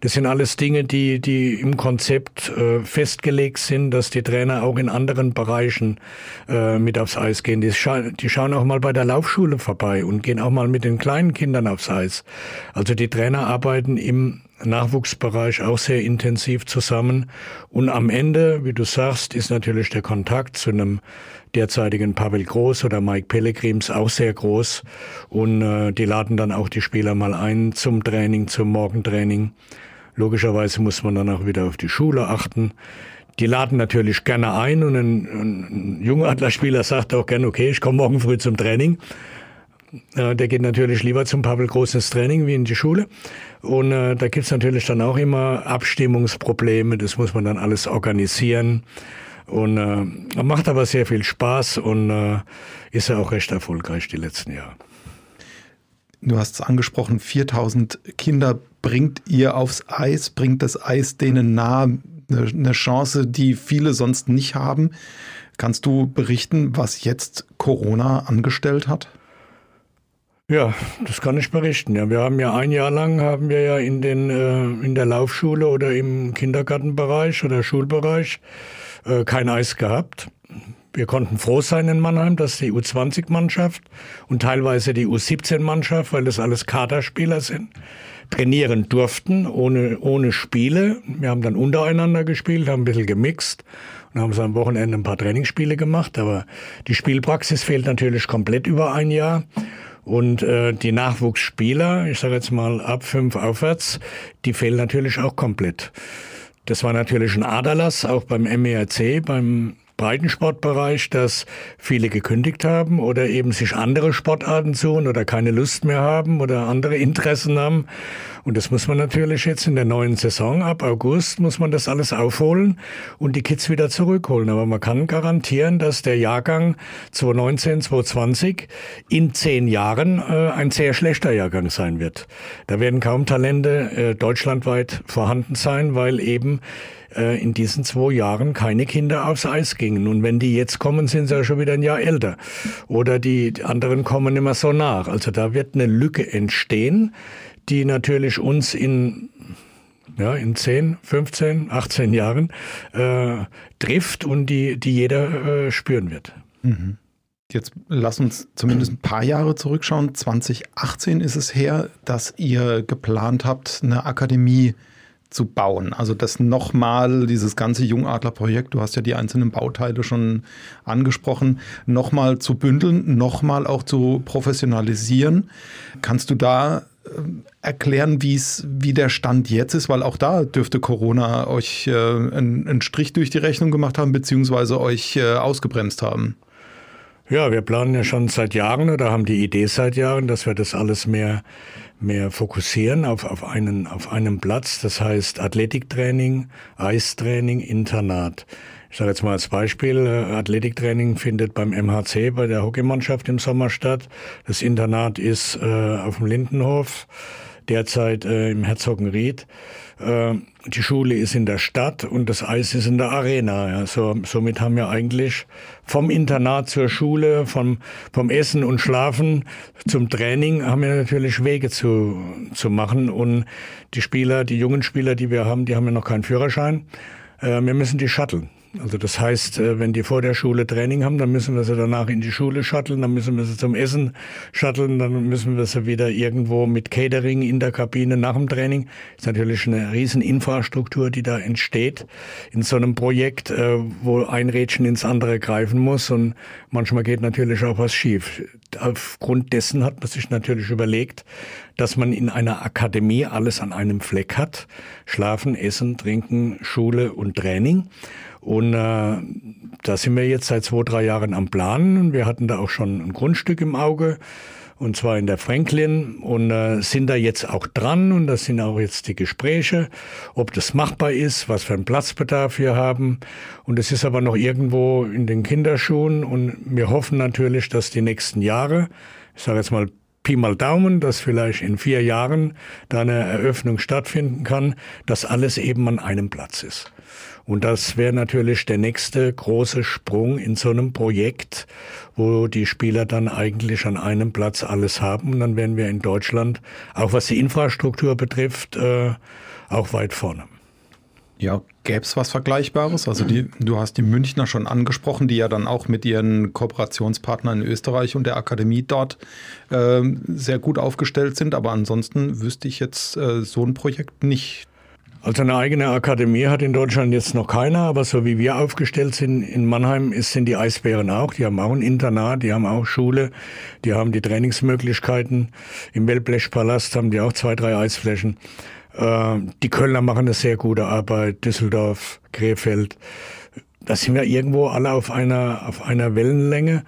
Das sind alles Dinge, die, die im Konzept äh, festgelegt sind, dass die Trainer auch in anderen Bereichen äh, mit aufs Eis gehen. Die, scha die schauen auch mal bei der Laufschule vorbei und gehen auch mal mit den kleinen Kindern aufs Eis. Also die Trainer arbeiten im Nachwuchsbereich auch sehr intensiv zusammen. Und am Ende, wie du sagst, ist natürlich der Kontakt zu einem derzeitigen Pavel Groß oder Mike Pellegrims auch sehr groß. Und äh, die laden dann auch die Spieler mal ein zum Training, zum Morgentraining. Logischerweise muss man dann auch wieder auf die Schule achten. Die laden natürlich gerne ein und ein, ein Jungadlerspieler sagt auch gerne, okay, ich komme morgen früh zum Training. Äh, der geht natürlich lieber zum Pavel Groß ins Training wie in die Schule. Und äh, da gibt's natürlich dann auch immer Abstimmungsprobleme. Das muss man dann alles organisieren. Und äh, macht aber sehr viel Spaß und äh, ist ja auch recht erfolgreich die letzten Jahre. Du hast es angesprochen, 4000 Kinder bringt ihr aufs Eis, bringt das Eis denen nahe, eine Chance, die viele sonst nicht haben. Kannst du berichten, was jetzt Corona angestellt hat? Ja, das kann ich berichten. Ja, wir haben ja ein Jahr lang haben wir ja in den äh, in der Laufschule oder im Kindergartenbereich oder Schulbereich äh, kein Eis gehabt. Wir konnten froh sein in Mannheim, dass die U20-Mannschaft und teilweise die U17-Mannschaft, weil das alles Kaderspieler sind, trainieren durften, ohne, ohne Spiele. Wir haben dann untereinander gespielt, haben ein bisschen gemixt und haben so am Wochenende ein paar Trainingsspiele gemacht. Aber die Spielpraxis fehlt natürlich komplett über ein Jahr. Und äh, die Nachwuchsspieler, ich sage jetzt mal ab fünf aufwärts, die fehlen natürlich auch komplett. Das war natürlich ein Aderlass, auch beim MERC, beim Breitensportbereich, dass viele gekündigt haben oder eben sich andere Sportarten suchen oder keine Lust mehr haben oder andere Interessen haben. Und das muss man natürlich jetzt in der neuen Saison ab August muss man das alles aufholen und die Kids wieder zurückholen. Aber man kann garantieren, dass der Jahrgang 2019, 2020 in zehn Jahren äh, ein sehr schlechter Jahrgang sein wird. Da werden kaum Talente äh, deutschlandweit vorhanden sein, weil eben äh, in diesen zwei Jahren keine Kinder aufs Eis gingen. Und wenn die jetzt kommen, sind sie ja schon wieder ein Jahr älter. Oder die anderen kommen immer so nach. Also da wird eine Lücke entstehen, die natürlich uns in ja, in 10, 15, 18 Jahren äh, trifft und die, die jeder äh, spüren wird. Mhm. Jetzt lass uns zumindest ein paar Jahre zurückschauen. 2018 ist es her, dass ihr geplant habt, eine Akademie zu bauen. Also das nochmal, dieses ganze Jungadler-Projekt, du hast ja die einzelnen Bauteile schon angesprochen, nochmal zu bündeln, nochmal auch zu professionalisieren. Kannst du da äh, erklären, wie es, wie der Stand jetzt ist, weil auch da dürfte Corona euch äh, einen, einen, Strich durch die Rechnung gemacht haben, beziehungsweise euch äh, ausgebremst haben. Ja, wir planen ja schon seit Jahren oder haben die Idee seit Jahren, dass wir das alles mehr mehr fokussieren auf, auf, einen, auf einen Platz. Das heißt Athletiktraining, Eistraining, Internat. Ich sage jetzt mal als Beispiel, äh, Athletiktraining findet beim MHC, bei der Hockeymannschaft im Sommer statt. Das Internat ist äh, auf dem Lindenhof, derzeit äh, im Herzogenried. Äh, die Schule ist in der Stadt und das Eis ist in der Arena. Ja. So, somit haben wir eigentlich vom Internat zur Schule, vom, vom Essen und Schlafen zum Training haben wir natürlich Wege zu, zu machen. Und die Spieler, die jungen Spieler, die wir haben, die haben ja noch keinen Führerschein. Äh, wir müssen die shutteln. Also das heißt, äh, wenn die vor der Schule Training haben, dann müssen wir sie danach in die Schule shutteln, dann müssen wir sie zum Essen shutteln, dann müssen wir sie wieder irgendwo mit Catering in der Kabine nach dem Training. Das ist natürlich eine riesen Infrastruktur, die da entsteht in so einem Projekt, äh, wo ein Rädchen ins andere greifen muss und manchmal geht natürlich auch was schief. Aufgrund dessen hat man sich natürlich überlegt, dass man in einer Akademie alles an einem Fleck hat. Schlafen, Essen, Trinken, Schule und Training. Und äh, da sind wir jetzt seit zwei, drei Jahren am Planen. Wir hatten da auch schon ein Grundstück im Auge, und zwar in der Franklin, und äh, sind da jetzt auch dran. Und das sind auch jetzt die Gespräche, ob das machbar ist, was für einen Platzbedarf wir haben. Und es ist aber noch irgendwo in den Kinderschuhen. Und wir hoffen natürlich, dass die nächsten Jahre, ich sage jetzt mal Pi mal Daumen, dass vielleicht in vier Jahren da eine Eröffnung stattfinden kann, dass alles eben an einem Platz ist. Und das wäre natürlich der nächste große Sprung in so einem Projekt, wo die Spieler dann eigentlich an einem Platz alles haben. Und dann wären wir in Deutschland, auch was die Infrastruktur betrifft, äh, auch weit vorne. Ja, gäbe es was Vergleichbares? Also die, du hast die Münchner schon angesprochen, die ja dann auch mit ihren Kooperationspartnern in Österreich und der Akademie dort äh, sehr gut aufgestellt sind. Aber ansonsten wüsste ich jetzt äh, so ein Projekt nicht, also eine eigene Akademie hat in Deutschland jetzt noch keiner, aber so wie wir aufgestellt sind in Mannheim ist, sind die Eisbären auch. Die haben auch ein Internat, die haben auch Schule, die haben die Trainingsmöglichkeiten. Im Wellblechpalast haben die auch zwei, drei Eisflächen. Äh, die Kölner machen eine sehr gute Arbeit, Düsseldorf, Krefeld. Da sind wir irgendwo alle auf einer, auf einer Wellenlänge.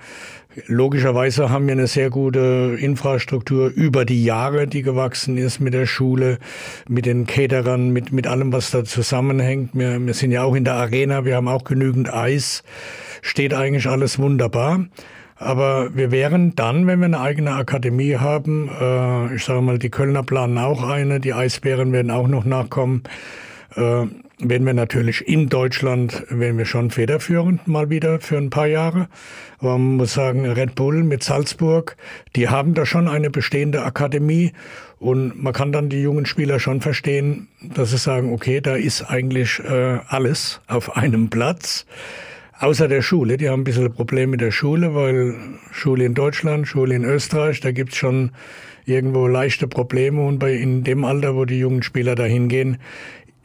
Logischerweise haben wir eine sehr gute Infrastruktur über die Jahre, die gewachsen ist mit der Schule, mit den Caterern, mit, mit allem, was da zusammenhängt. Wir, wir sind ja auch in der Arena, wir haben auch genügend Eis. Steht eigentlich alles wunderbar. Aber wir wären dann, wenn wir eine eigene Akademie haben, äh, ich sage mal, die Kölner planen auch eine, die Eisbären werden auch noch nachkommen, äh, werden wir natürlich in Deutschland, werden wir schon federführend mal wieder für ein paar Jahre. Aber man muss sagen, Red Bull mit Salzburg, die haben da schon eine bestehende Akademie und man kann dann die jungen Spieler schon verstehen, dass sie sagen, okay, da ist eigentlich äh, alles auf einem Platz. Außer der Schule, die haben ein bisschen Probleme mit der Schule, weil Schule in Deutschland, Schule in Österreich, da gibt's schon irgendwo leichte Probleme und bei in dem Alter, wo die jungen Spieler da hingehen,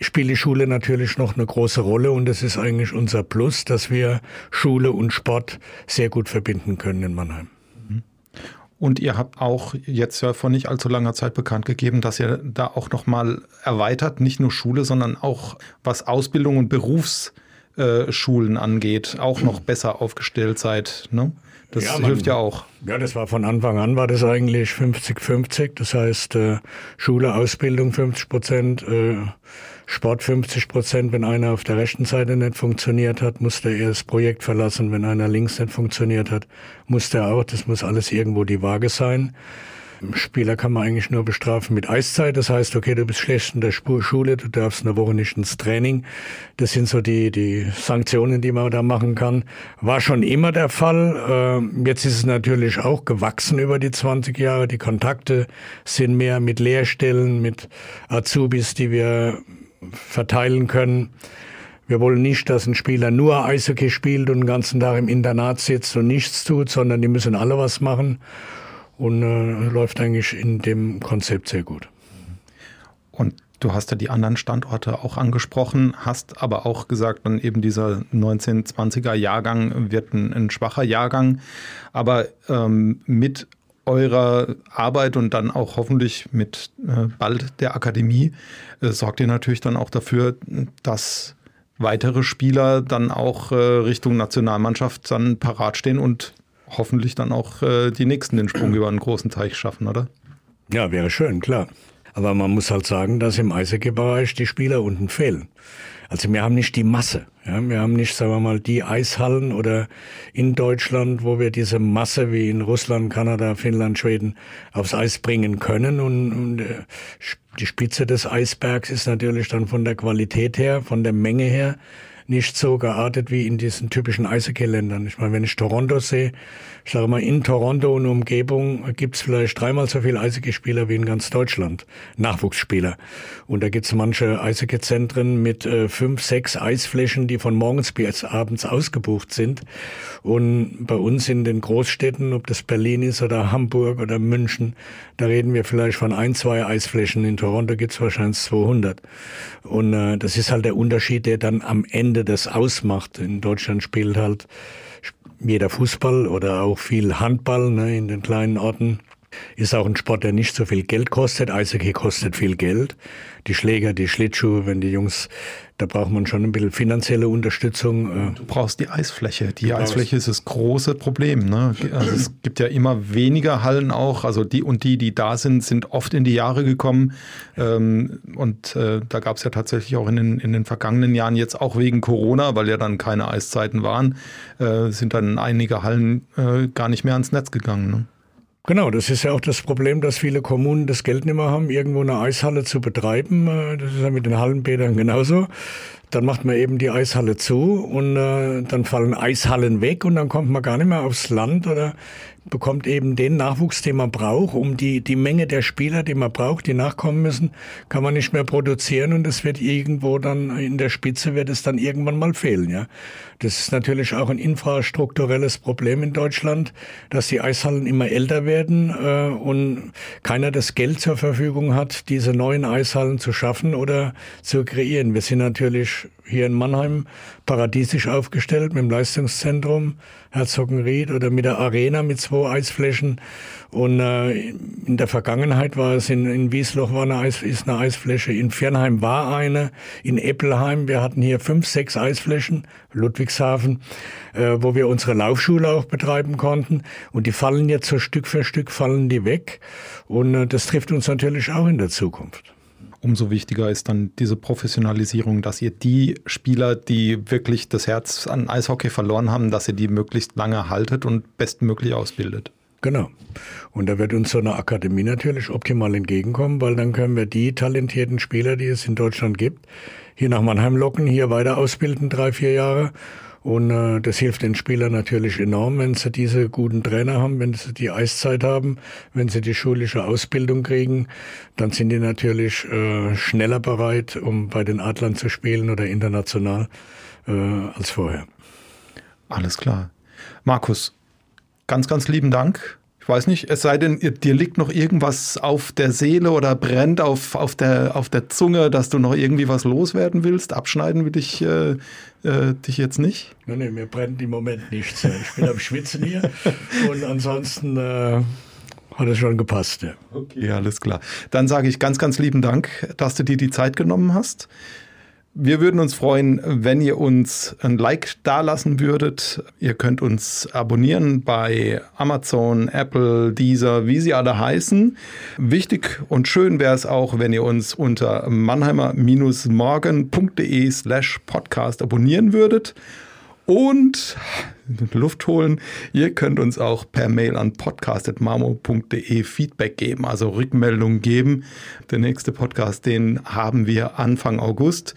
spielt die Schule natürlich noch eine große Rolle und das ist eigentlich unser Plus, dass wir Schule und Sport sehr gut verbinden können in Mannheim. Mhm. Und ihr habt auch jetzt ja vor nicht allzu langer Zeit bekannt gegeben, dass ihr da auch noch mal erweitert, nicht nur Schule, sondern auch was Ausbildung und Berufsschulen angeht, auch noch besser aufgestellt seid. Ne? Das ja, man, hilft ja auch. Ja, das war von Anfang an war das eigentlich 50-50. Das heißt, äh, Schule, Ausbildung 50 Prozent, äh, Sport 50 Prozent. Wenn einer auf der rechten Seite nicht funktioniert hat, musste er das Projekt verlassen. Wenn einer links nicht funktioniert hat, musste er auch. Das muss alles irgendwo die Waage sein. Spieler kann man eigentlich nur bestrafen mit Eiszeit. Das heißt, okay, du bist schlecht in der Schule, du darfst eine Woche nicht ins Training. Das sind so die, die Sanktionen, die man da machen kann. War schon immer der Fall. Ähm, jetzt ist es natürlich auch gewachsen über die 20 Jahre. Die Kontakte sind mehr mit Lehrstellen, mit Azubis, die wir verteilen können. Wir wollen nicht, dass ein Spieler nur Eishockey spielt und den ganzen Tag im Internat sitzt und nichts tut, sondern die müssen alle was machen und äh, läuft eigentlich in dem Konzept sehr gut. Und du hast ja die anderen Standorte auch angesprochen, hast aber auch gesagt, dann eben dieser 1920er Jahrgang wird ein, ein schwacher Jahrgang, aber ähm, mit eurer Arbeit und dann auch hoffentlich mit äh, bald der Akademie äh, sorgt ihr natürlich dann auch dafür, dass weitere Spieler dann auch äh, Richtung Nationalmannschaft dann parat stehen und hoffentlich dann auch äh, die Nächsten den Sprung über einen großen Teich schaffen, oder? Ja, wäre schön, klar. Aber man muss halt sagen, dass im Eishockey-Bereich die Spieler unten fehlen. Also wir haben nicht die Masse. Ja, wir haben nicht, sagen wir mal, die Eishallen oder in Deutschland, wo wir diese Masse wie in Russland, Kanada, Finnland, Schweden aufs Eis bringen können. Und, und äh, die Spitze des Eisbergs ist natürlich dann von der Qualität her, von der Menge her nicht so geartet wie in diesen typischen Eishockey-Ländern. Ich meine, wenn ich Toronto sehe, ich sage mal, in Toronto und Umgebung gibt es vielleicht dreimal so viele Eishockeyspieler wie in ganz Deutschland, Nachwuchsspieler. Und da gibt es manche Eishockey-Zentren mit äh, fünf, sechs Eisflächen, die von morgens bis abends ausgebucht sind. Und bei uns in den Großstädten, ob das Berlin ist oder Hamburg oder München, da reden wir vielleicht von ein, zwei Eisflächen. In Toronto gibt es wahrscheinlich 200. Und äh, das ist halt der Unterschied, der dann am Ende das ausmacht. In Deutschland spielt halt jeder Fußball oder auch viel Handball ne, in den kleinen Orten. Ist auch ein Sport, der nicht so viel Geld kostet. Eishockey kostet viel Geld. Die Schläger, die Schlittschuhe, wenn die Jungs, da braucht man schon ein bisschen finanzielle Unterstützung. Äh. Du brauchst die Eisfläche. Die Eisfläche ist das große Problem. Ne? Also es gibt ja immer weniger Hallen auch. Also die und die, die da sind, sind oft in die Jahre gekommen. Ähm, und äh, da gab es ja tatsächlich auch in den, in den vergangenen Jahren jetzt auch wegen Corona, weil ja dann keine Eiszeiten waren, äh, sind dann einige Hallen gar nicht mehr ans Netz gegangen. Ne? Genau, das ist ja auch das Problem, dass viele Kommunen das Geld nicht mehr haben, irgendwo eine Eishalle zu betreiben. Äh, das ist ja mit den Hallenbädern genauso. Dann macht man eben die Eishalle zu und äh, dann fallen Eishallen weg und dann kommt man gar nicht mehr aufs Land oder bekommt eben den Nachwuchs, den man braucht, um die, die Menge der Spieler, die man braucht, die nachkommen müssen, kann man nicht mehr produzieren und es wird irgendwo dann in der Spitze wird es dann irgendwann mal fehlen, ja. Das ist natürlich auch ein infrastrukturelles Problem in Deutschland, dass die Eishallen immer älter werden äh, und keiner das Geld zur Verfügung hat, diese neuen Eishallen zu schaffen oder zu kreieren. Wir sind natürlich hier in Mannheim paradiesisch aufgestellt mit dem Leistungszentrum Herzogenried oder mit der Arena mit zwei Eisflächen. Und äh, in der Vergangenheit war es in, in Wiesloch war eine Eis, ist eine Eisfläche, in Fernheim war eine, in Eppelheim, wir hatten hier fünf, sechs Eisflächen, Ludwigshafen, äh, wo wir unsere Laufschule auch betreiben konnten. Und die fallen jetzt so Stück für Stück, fallen die weg. Und äh, das trifft uns natürlich auch in der Zukunft umso wichtiger ist dann diese Professionalisierung, dass ihr die Spieler, die wirklich das Herz an Eishockey verloren haben, dass ihr die möglichst lange haltet und bestmöglich ausbildet. Genau. Und da wird uns so eine Akademie natürlich optimal entgegenkommen, weil dann können wir die talentierten Spieler, die es in Deutschland gibt, hier nach Mannheim locken, hier weiter ausbilden, drei, vier Jahre und äh, das hilft den Spielern natürlich enorm, wenn sie diese guten Trainer haben, wenn sie die Eiszeit haben, wenn sie die schulische Ausbildung kriegen, dann sind die natürlich äh, schneller bereit, um bei den Adlern zu spielen oder international äh, als vorher. Alles klar. Markus, ganz, ganz lieben Dank ich weiß nicht, es sei denn, dir liegt noch irgendwas auf der Seele oder brennt auf, auf, der, auf der Zunge, dass du noch irgendwie was loswerden willst. Abschneiden will ich äh, äh, dich jetzt nicht. Nein, nee, mir brennt im Moment nichts. Ich bin am Schwitzen hier und ansonsten äh, hat es schon gepasst. Ja. Okay, alles klar. Dann sage ich ganz, ganz lieben Dank, dass du dir die Zeit genommen hast. Wir würden uns freuen, wenn ihr uns ein Like dalassen würdet. Ihr könnt uns abonnieren bei Amazon, Apple, Deezer, wie sie alle heißen. Wichtig und schön wäre es auch, wenn ihr uns unter mannheimer-morgen.de slash podcast abonnieren würdet. Und Luft holen. Ihr könnt uns auch per Mail an podcast.marmo.de Feedback geben, also Rückmeldungen geben. Der nächste Podcast, den haben wir Anfang August.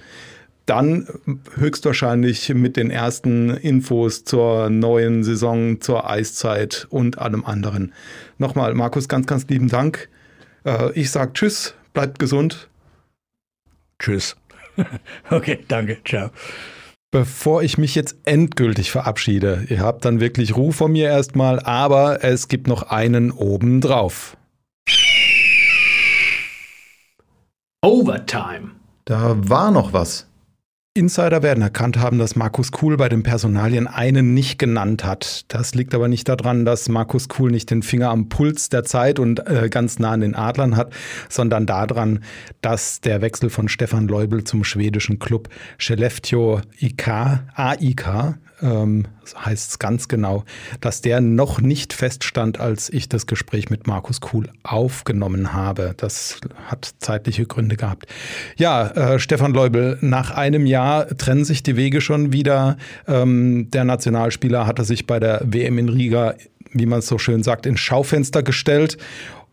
Dann höchstwahrscheinlich mit den ersten Infos zur neuen Saison, zur Eiszeit und allem anderen. Nochmal, Markus, ganz, ganz lieben Dank. Äh, ich sage Tschüss, bleibt gesund. Tschüss. okay, danke, ciao. Bevor ich mich jetzt endgültig verabschiede, ihr habt dann wirklich Ruhe von mir erstmal, aber es gibt noch einen obendrauf. Overtime. Da war noch was. Insider werden erkannt haben, dass Markus Kuhl bei den Personalien einen nicht genannt hat. Das liegt aber nicht daran, dass Markus Kuhl nicht den Finger am Puls der Zeit und äh, ganz nah an den Adlern hat, sondern daran, dass der Wechsel von Stefan Leubel zum schwedischen Club Skellefteå IK, AIK ähm, heißt es ganz genau, dass der noch nicht feststand, als ich das Gespräch mit Markus Kuhl aufgenommen habe. Das hat zeitliche Gründe gehabt. Ja, äh, Stefan Leubel, nach einem Jahr trennen sich die Wege schon wieder. Ähm, der Nationalspieler hatte sich bei der WM in Riga, wie man es so schön sagt, ins Schaufenster gestellt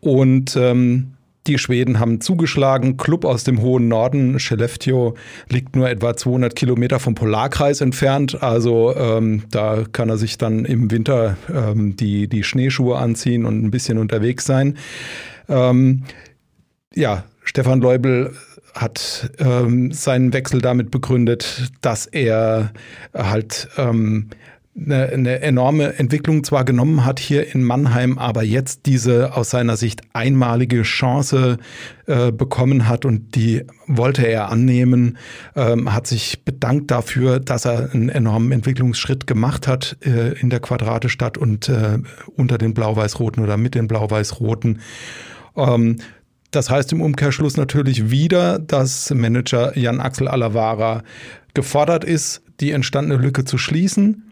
und ähm, Die Schweden haben zugeschlagen. Club aus dem hohen Norden, Skellefteå, liegt nur etwa 200 Kilometer vom Polarkreis entfernt. Also ähm, da kann er sich dann im Winter ähm, die, die Schneeschuhe anziehen und ein bisschen unterwegs sein. Ähm, ja, Stefan Leubel hat ähm, seinen Wechsel damit begründet, dass er halt ähm, eine, eine enorme Entwicklung zwar genommen hat hier in Mannheim, aber jetzt diese aus seiner Sicht einmalige Chance äh, bekommen hat und die wollte er annehmen, ähm, hat sich bedankt dafür, dass er einen enormen Entwicklungsschritt gemacht hat äh, in der Quadratestadt und äh, unter den Blau-Weiß-Roten oder mit den Blau-Weiß-Roten. Ähm, das heißt im Umkehrschluss natürlich wieder, dass Manager Jan Axel Alavara gefordert ist, die entstandene Lücke zu schließen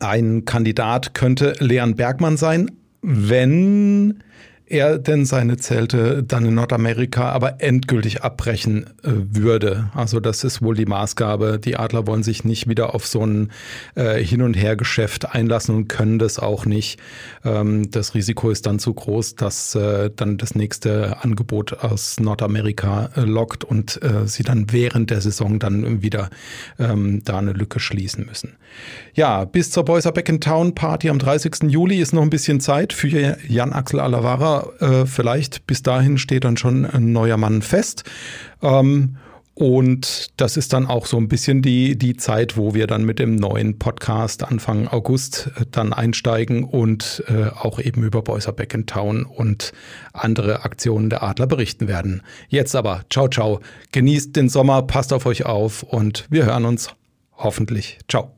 ein Kandidat könnte Leon Bergmann sein, wenn er denn seine Zelte dann in Nordamerika aber endgültig abbrechen äh, würde. Also das ist wohl die Maßgabe. Die Adler wollen sich nicht wieder auf so ein äh, Hin- und Her-Geschäft einlassen und können das auch nicht. Ähm, das Risiko ist dann zu groß, dass äh, dann das nächste Angebot aus Nordamerika lockt und sie dann während der Saison dann wieder ähm, da eine Lücke schließen müssen. Ja, bis zur Boyser Back in Town Party am 30. Juli ist noch ein bisschen Zeit für Jan Axel Äh, vielleicht bis dahin steht dann schon ein neuer Mann fest. Ähm, und das ist dann auch so ein bisschen die, die Zeit, wo wir dann mit dem neuen Podcast Anfang August äh, dann einsteigen und äh, auch eben über Boyser Back in Town und andere Aktionen der Adler berichten werden. Jetzt aber, ciao, ciao. Genießt den Sommer, passt auf euch auf und wir hören uns hoffentlich. Ciao.